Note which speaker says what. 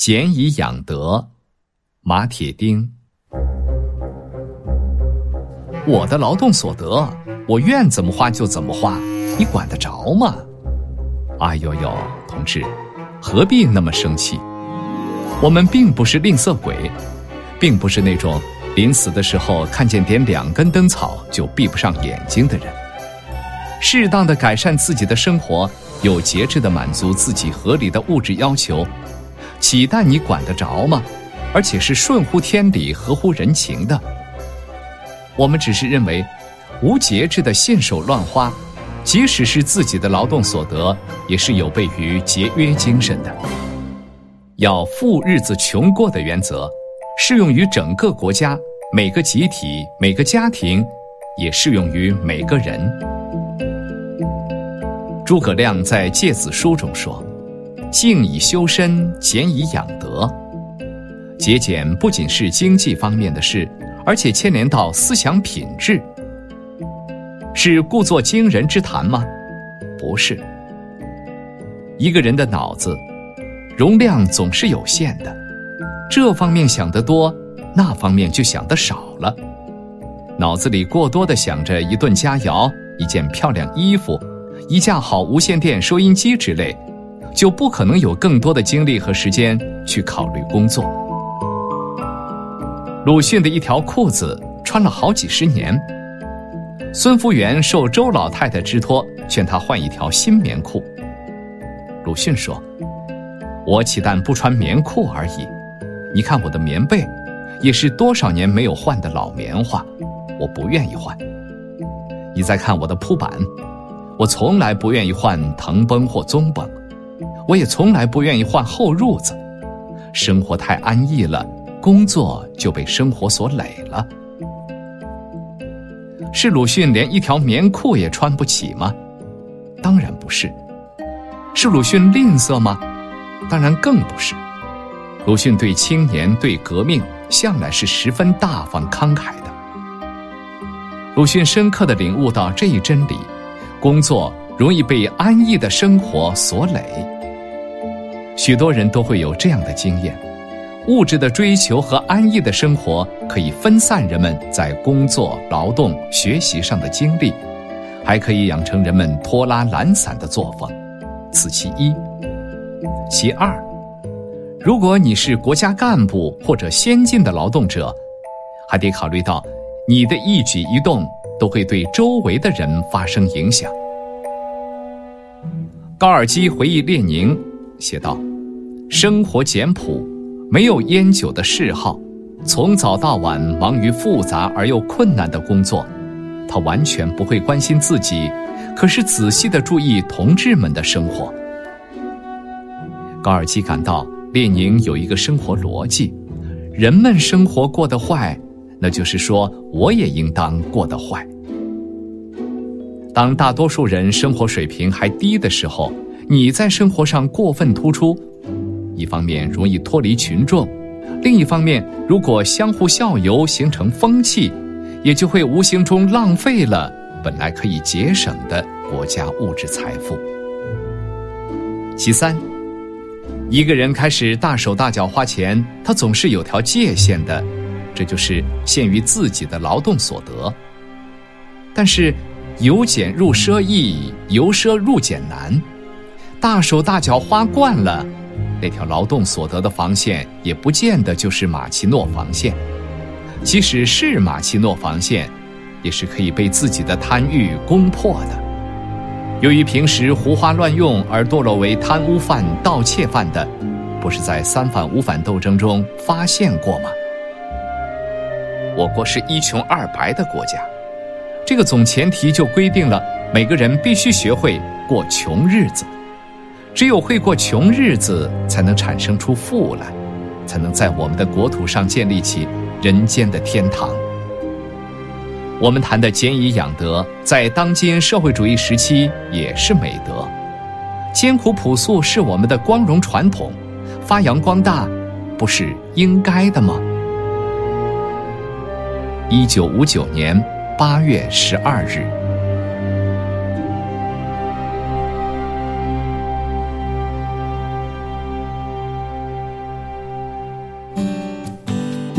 Speaker 1: 俭以养德，马铁钉。我的劳动所得，我愿怎么花就怎么花，你管得着吗？哎呦呦，同志，何必那么生气？我们并不是吝啬鬼，并不是那种临死的时候看见点两根灯草就闭不上眼睛的人。适当的改善自己的生活，有节制的满足自己合理的物质要求。岂但你管得着吗？而且是顺乎天理、合乎人情的。我们只是认为，无节制的信手乱花，即使是自己的劳动所得，也是有悖于节约精神的。要富日子穷过的原则，适用于整个国家、每个集体、每个家庭，也适用于每个人。诸葛亮在《诫子书》中说。静以修身，俭以养德。节俭不仅是经济方面的事，而且牵连到思想品质。是故作惊人之谈吗？不是。一个人的脑子容量总是有限的，这方面想得多，那方面就想得少了。脑子里过多的想着一顿佳肴、一件漂亮衣服、一架好无线电收音机之类。就不可能有更多的精力和时间去考虑工作。鲁迅的一条裤子穿了好几十年，孙福元受周老太太之托，劝他换一条新棉裤。鲁迅说：“我岂但不穿棉裤而已，你看我的棉被，也是多少年没有换的老棉花，我不愿意换。你再看我的铺板，我从来不愿意换藤绷或棕绷。”我也从来不愿意换厚褥子，生活太安逸了，工作就被生活所累了。是鲁迅连一条棉裤也穿不起吗？当然不是。是鲁迅吝啬吗？当然更不是。鲁迅对青年、对革命向来是十分大方慷慨的。鲁迅深刻的领悟到这一真理：工作容易被安逸的生活所累。许多人都会有这样的经验：物质的追求和安逸的生活可以分散人们在工作、劳动、学习上的精力，还可以养成人们拖拉懒散的作风。此其一。其二，如果你是国家干部或者先进的劳动者，还得考虑到你的一举一动都会对周围的人发生影响。高尔基回忆列宁，写道。生活简朴，没有烟酒的嗜好，从早到晚忙于复杂而又困难的工作，他完全不会关心自己，可是仔细的注意同志们的生活。高尔基感到列宁有一个生活逻辑：人们生活过得坏，那就是说我也应当过得坏。当大多数人生活水平还低的时候，你在生活上过分突出。一方面容易脱离群众，另一方面，如果相互效尤形成风气，也就会无形中浪费了本来可以节省的国家物质财富。其三，一个人开始大手大脚花钱，他总是有条界限的，这就是限于自己的劳动所得。但是，由俭入奢易，由奢入俭难，大手大脚花惯了。那条劳动所得的防线也不见得就是马奇诺防线，即使是马奇诺防线，也是可以被自己的贪欲攻破的。由于平时胡花乱用而堕落为贪污犯、盗窃犯的，不是在三反五反斗争中发现过吗？我国是一穷二白的国家，这个总前提就规定了每个人必须学会过穷日子。只有会过穷日子，才能产生出富来，才能在我们的国土上建立起人间的天堂。我们谈的俭以养德，在当今社会主义时期也是美德。艰苦朴素是我们的光荣传统，发扬光大，不是应该的吗？一九五九年八月十二日。